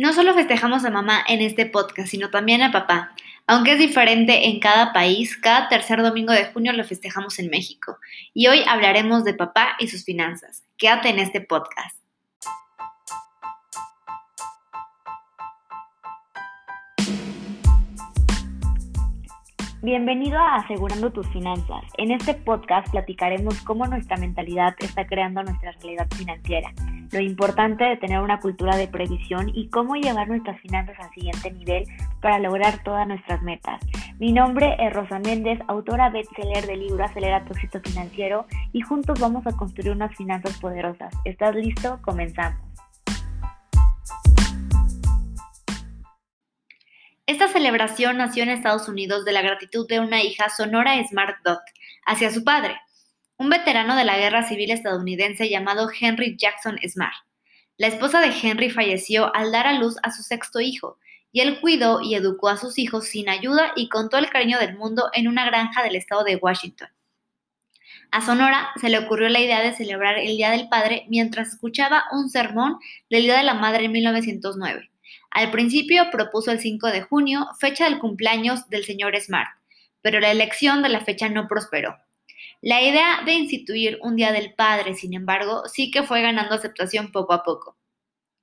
No solo festejamos a mamá en este podcast, sino también a papá. Aunque es diferente en cada país, cada tercer domingo de junio lo festejamos en México. Y hoy hablaremos de papá y sus finanzas. Quédate en este podcast. Bienvenido a Asegurando tus finanzas. En este podcast platicaremos cómo nuestra mentalidad está creando nuestra realidad financiera, lo importante de tener una cultura de previsión y cómo llevar nuestras finanzas al siguiente nivel para lograr todas nuestras metas. Mi nombre es Rosa Méndez, autora bestseller del libro Acelera tu éxito financiero y juntos vamos a construir unas finanzas poderosas. ¿Estás listo? Comenzamos. Esta celebración nació en Estados Unidos de la gratitud de una hija Sonora Smart Dot hacia su padre, un veterano de la guerra civil estadounidense llamado Henry Jackson Smart. La esposa de Henry falleció al dar a luz a su sexto hijo, y él cuidó y educó a sus hijos sin ayuda y con todo el cariño del mundo en una granja del estado de Washington. A Sonora se le ocurrió la idea de celebrar el Día del Padre mientras escuchaba un sermón del Día de la Madre en 1909. Al principio propuso el 5 de junio, fecha del cumpleaños del señor Smart, pero la elección de la fecha no prosperó. La idea de instituir un Día del Padre, sin embargo, sí que fue ganando aceptación poco a poco.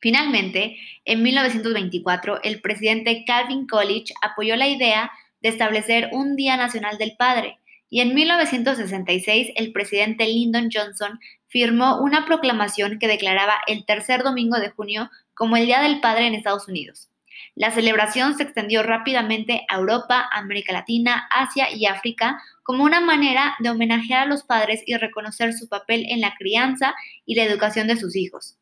Finalmente, en 1924, el presidente Calvin Coolidge apoyó la idea de establecer un Día Nacional del Padre, y en 1966 el presidente Lyndon Johnson firmó una proclamación que declaraba el tercer domingo de junio como el Día del Padre en Estados Unidos. La celebración se extendió rápidamente a Europa, América Latina, Asia y África como una manera de homenajear a los padres y reconocer su papel en la crianza y la educación de sus hijos.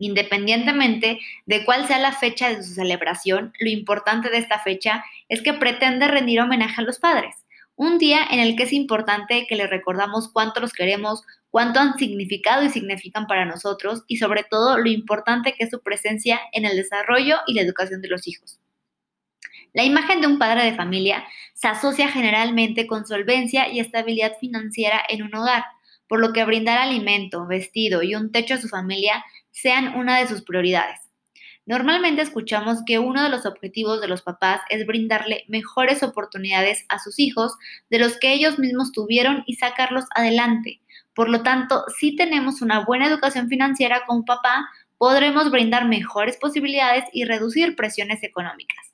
Independientemente de cuál sea la fecha de su celebración, lo importante de esta fecha es que pretende rendir homenaje a los padres, un día en el que es importante que les recordamos cuánto los queremos, cuánto han significado y significan para nosotros y sobre todo lo importante que es su presencia en el desarrollo y la educación de los hijos. La imagen de un padre de familia se asocia generalmente con solvencia y estabilidad financiera en un hogar, por lo que brindar alimento, vestido y un techo a su familia sean una de sus prioridades. Normalmente escuchamos que uno de los objetivos de los papás es brindarle mejores oportunidades a sus hijos de los que ellos mismos tuvieron y sacarlos adelante. Por lo tanto, si tenemos una buena educación financiera como papá, podremos brindar mejores posibilidades y reducir presiones económicas.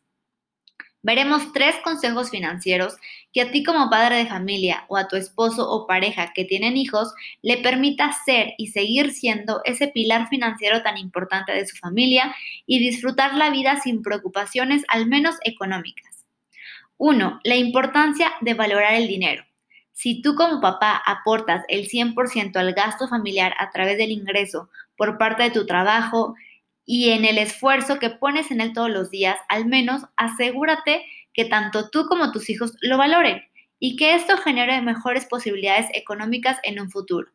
Veremos tres consejos financieros que a ti como padre de familia o a tu esposo o pareja que tienen hijos le permita ser y seguir siendo ese pilar financiero tan importante de su familia y disfrutar la vida sin preocupaciones, al menos económicas. 1. La importancia de valorar el dinero. Si tú como papá aportas el 100% al gasto familiar a través del ingreso por parte de tu trabajo, y en el esfuerzo que pones en él todos los días, al menos asegúrate que tanto tú como tus hijos lo valoren y que esto genere mejores posibilidades económicas en un futuro.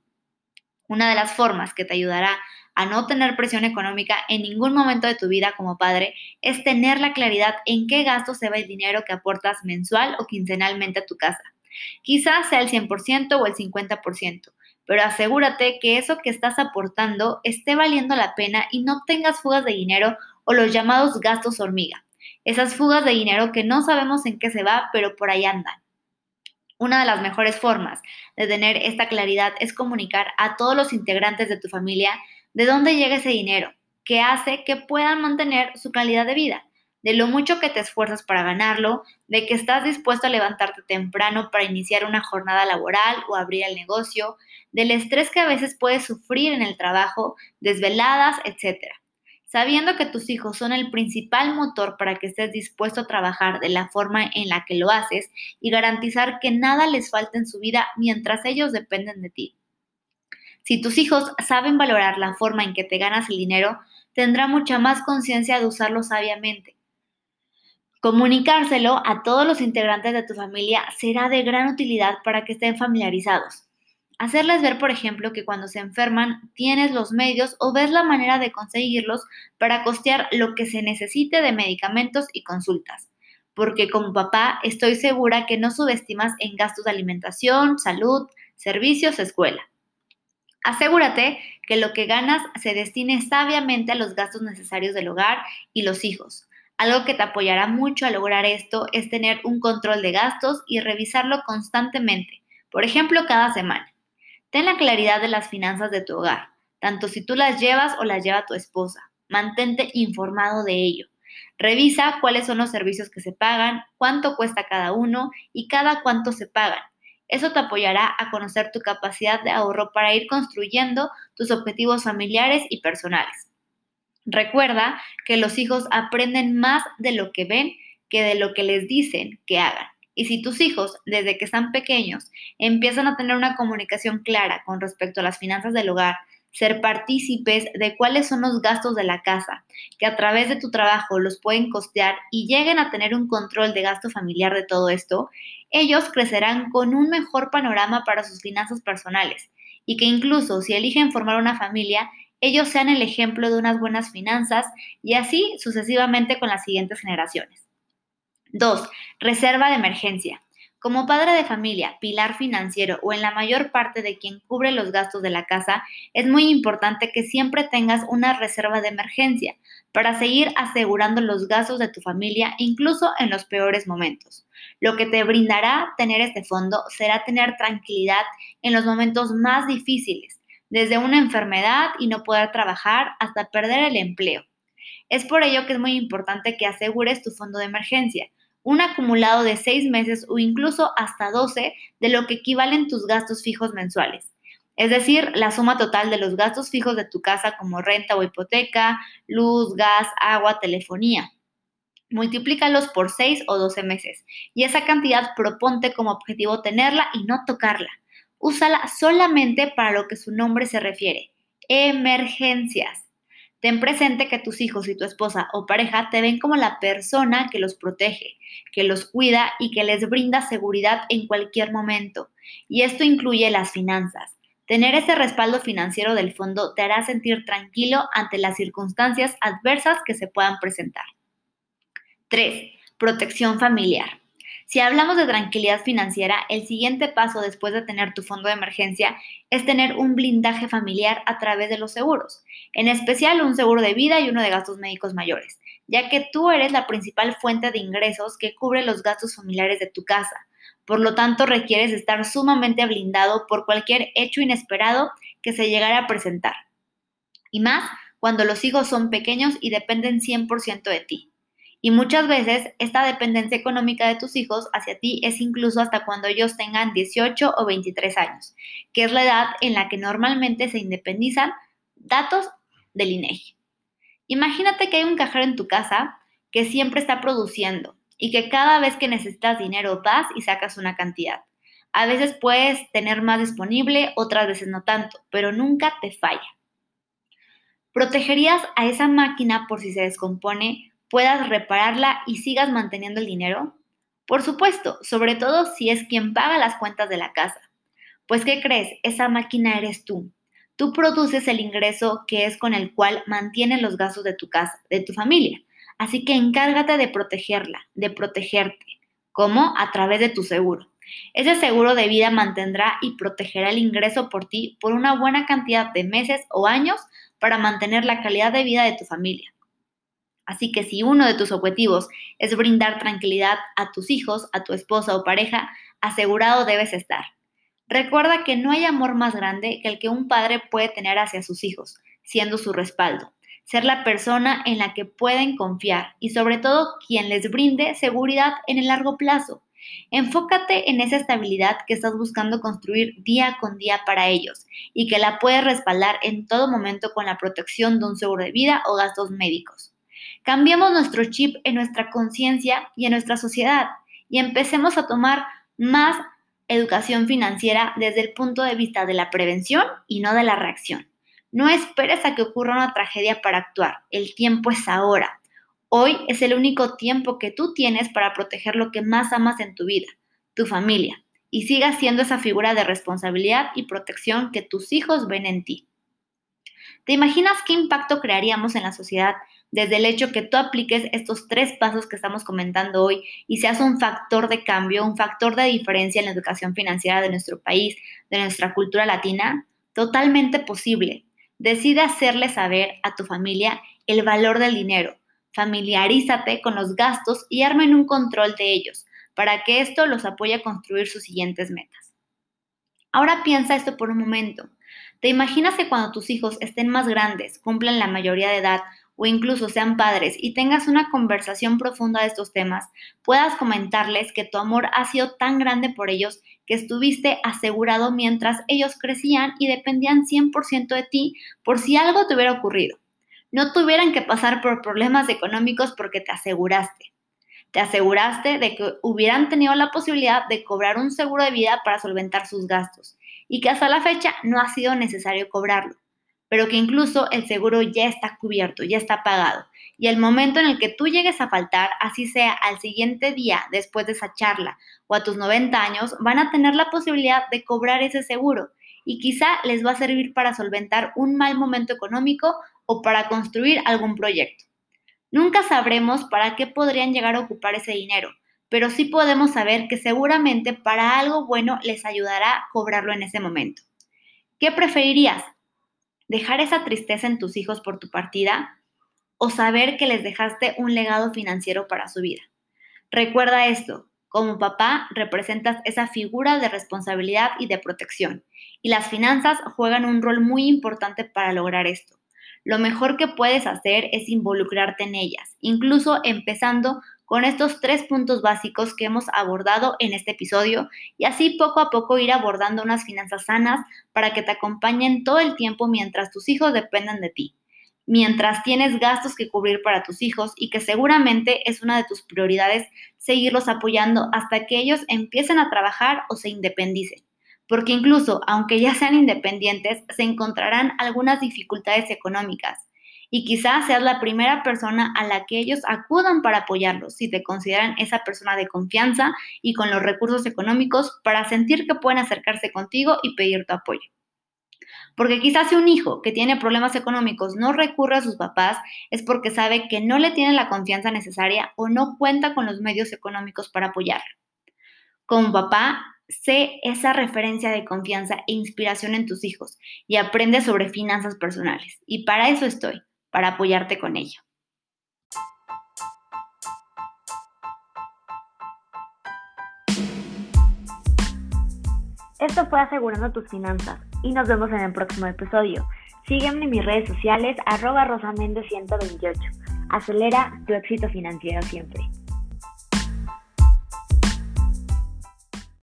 Una de las formas que te ayudará a no tener presión económica en ningún momento de tu vida como padre es tener la claridad en qué gasto se va el dinero que aportas mensual o quincenalmente a tu casa. Quizás sea el 100% o el 50%, pero asegúrate que eso que estás aportando esté valiendo la pena y no tengas fugas de dinero o los llamados gastos hormiga. Esas fugas de dinero que no sabemos en qué se va, pero por ahí andan. Una de las mejores formas de tener esta claridad es comunicar a todos los integrantes de tu familia de dónde llega ese dinero, que hace que puedan mantener su calidad de vida de lo mucho que te esfuerzas para ganarlo, de que estás dispuesto a levantarte temprano para iniciar una jornada laboral o abrir el negocio, del estrés que a veces puedes sufrir en el trabajo, desveladas, etc. Sabiendo que tus hijos son el principal motor para que estés dispuesto a trabajar de la forma en la que lo haces y garantizar que nada les falte en su vida mientras ellos dependen de ti. Si tus hijos saben valorar la forma en que te ganas el dinero, tendrá mucha más conciencia de usarlo sabiamente Comunicárselo a todos los integrantes de tu familia será de gran utilidad para que estén familiarizados. Hacerles ver, por ejemplo, que cuando se enferman tienes los medios o ves la manera de conseguirlos para costear lo que se necesite de medicamentos y consultas. Porque como papá estoy segura que no subestimas en gastos de alimentación, salud, servicios, escuela. Asegúrate que lo que ganas se destine sabiamente a los gastos necesarios del hogar y los hijos. Algo que te apoyará mucho a lograr esto es tener un control de gastos y revisarlo constantemente, por ejemplo, cada semana. Ten la claridad de las finanzas de tu hogar, tanto si tú las llevas o las lleva tu esposa. Mantente informado de ello. Revisa cuáles son los servicios que se pagan, cuánto cuesta cada uno y cada cuánto se pagan. Eso te apoyará a conocer tu capacidad de ahorro para ir construyendo tus objetivos familiares y personales. Recuerda que los hijos aprenden más de lo que ven que de lo que les dicen que hagan. Y si tus hijos, desde que están pequeños, empiezan a tener una comunicación clara con respecto a las finanzas del hogar, ser partícipes de cuáles son los gastos de la casa, que a través de tu trabajo los pueden costear y lleguen a tener un control de gasto familiar de todo esto, ellos crecerán con un mejor panorama para sus finanzas personales y que incluso si eligen formar una familia, ellos sean el ejemplo de unas buenas finanzas y así sucesivamente con las siguientes generaciones. 2. Reserva de emergencia. Como padre de familia, pilar financiero o en la mayor parte de quien cubre los gastos de la casa, es muy importante que siempre tengas una reserva de emergencia para seguir asegurando los gastos de tu familia incluso en los peores momentos. Lo que te brindará tener este fondo será tener tranquilidad en los momentos más difíciles, desde una enfermedad y no poder trabajar hasta perder el empleo. Es por ello que es muy importante que asegures tu fondo de emergencia, un acumulado de seis meses o incluso hasta 12 de lo que equivalen tus gastos fijos mensuales. Es decir, la suma total de los gastos fijos de tu casa como renta o hipoteca, luz, gas, agua, telefonía. Multiplícalos por 6 o 12 meses y esa cantidad proponte como objetivo tenerla y no tocarla úsala solamente para lo que su nombre se refiere, emergencias. Ten presente que tus hijos y tu esposa o pareja te ven como la persona que los protege, que los cuida y que les brinda seguridad en cualquier momento. Y esto incluye las finanzas. Tener ese respaldo financiero del fondo te hará sentir tranquilo ante las circunstancias adversas que se puedan presentar. 3. Protección familiar. Si hablamos de tranquilidad financiera, el siguiente paso después de tener tu fondo de emergencia es tener un blindaje familiar a través de los seguros, en especial un seguro de vida y uno de gastos médicos mayores, ya que tú eres la principal fuente de ingresos que cubre los gastos familiares de tu casa. Por lo tanto, requieres estar sumamente blindado por cualquier hecho inesperado que se llegara a presentar. Y más cuando los hijos son pequeños y dependen 100% de ti. Y muchas veces esta dependencia económica de tus hijos hacia ti es incluso hasta cuando ellos tengan 18 o 23 años, que es la edad en la que normalmente se independizan datos del INEGI. Imagínate que hay un cajero en tu casa que siempre está produciendo y que cada vez que necesitas dinero vas y sacas una cantidad. A veces puedes tener más disponible, otras veces no tanto, pero nunca te falla. ¿Protegerías a esa máquina por si se descompone puedas repararla y sigas manteniendo el dinero? Por supuesto, sobre todo si es quien paga las cuentas de la casa. Pues, ¿qué crees? Esa máquina eres tú. Tú produces el ingreso que es con el cual mantienes los gastos de tu casa, de tu familia. Así que encárgate de protegerla, de protegerte. ¿Cómo? A través de tu seguro. Ese seguro de vida mantendrá y protegerá el ingreso por ti por una buena cantidad de meses o años para mantener la calidad de vida de tu familia. Así que si uno de tus objetivos es brindar tranquilidad a tus hijos, a tu esposa o pareja, asegurado debes estar. Recuerda que no hay amor más grande que el que un padre puede tener hacia sus hijos, siendo su respaldo, ser la persona en la que pueden confiar y sobre todo quien les brinde seguridad en el largo plazo. Enfócate en esa estabilidad que estás buscando construir día con día para ellos y que la puedes respaldar en todo momento con la protección de un seguro de vida o gastos médicos. Cambiemos nuestro chip en nuestra conciencia y en nuestra sociedad y empecemos a tomar más educación financiera desde el punto de vista de la prevención y no de la reacción. No esperes a que ocurra una tragedia para actuar. El tiempo es ahora. Hoy es el único tiempo que tú tienes para proteger lo que más amas en tu vida, tu familia, y sigas siendo esa figura de responsabilidad y protección que tus hijos ven en ti. ¿Te imaginas qué impacto crearíamos en la sociedad desde el hecho que tú apliques estos tres pasos que estamos comentando hoy y seas un factor de cambio, un factor de diferencia en la educación financiera de nuestro país, de nuestra cultura latina, totalmente posible. Decide hacerle saber a tu familia el valor del dinero. Familiarízate con los gastos y armen un control de ellos para que esto los apoye a construir sus siguientes metas. Ahora piensa esto por un momento. ¿Te imaginas que cuando tus hijos estén más grandes, cumplan la mayoría de edad o incluso sean padres y tengas una conversación profunda de estos temas, puedas comentarles que tu amor ha sido tan grande por ellos que estuviste asegurado mientras ellos crecían y dependían 100% de ti por si algo te hubiera ocurrido. No tuvieran que pasar por problemas económicos porque te aseguraste. Te aseguraste de que hubieran tenido la posibilidad de cobrar un seguro de vida para solventar sus gastos y que hasta la fecha no ha sido necesario cobrarlo, pero que incluso el seguro ya está cubierto, ya está pagado. Y el momento en el que tú llegues a faltar, así sea al siguiente día después de esa charla o a tus 90 años, van a tener la posibilidad de cobrar ese seguro y quizá les va a servir para solventar un mal momento económico o para construir algún proyecto. Nunca sabremos para qué podrían llegar a ocupar ese dinero, pero sí podemos saber que seguramente para algo bueno les ayudará a cobrarlo en ese momento. ¿Qué preferirías? ¿Dejar esa tristeza en tus hijos por tu partida o saber que les dejaste un legado financiero para su vida? Recuerda esto, como papá representas esa figura de responsabilidad y de protección, y las finanzas juegan un rol muy importante para lograr esto lo mejor que puedes hacer es involucrarte en ellas, incluso empezando con estos tres puntos básicos que hemos abordado en este episodio y así poco a poco ir abordando unas finanzas sanas para que te acompañen todo el tiempo mientras tus hijos dependan de ti, mientras tienes gastos que cubrir para tus hijos y que seguramente es una de tus prioridades seguirlos apoyando hasta que ellos empiecen a trabajar o se independicen. Porque incluso aunque ya sean independientes, se encontrarán algunas dificultades económicas y quizás seas la primera persona a la que ellos acudan para apoyarlos si te consideran esa persona de confianza y con los recursos económicos para sentir que pueden acercarse contigo y pedir tu apoyo. Porque quizás si un hijo que tiene problemas económicos no recurre a sus papás es porque sabe que no le tiene la confianza necesaria o no cuenta con los medios económicos para apoyarlo. Como papá, sé esa referencia de confianza e inspiración en tus hijos y aprende sobre finanzas personales. Y para eso estoy, para apoyarte con ello. Esto fue Asegurando tus finanzas y nos vemos en el próximo episodio. Sígueme en mis redes sociales arroba rosamende128. Acelera tu éxito financiero siempre.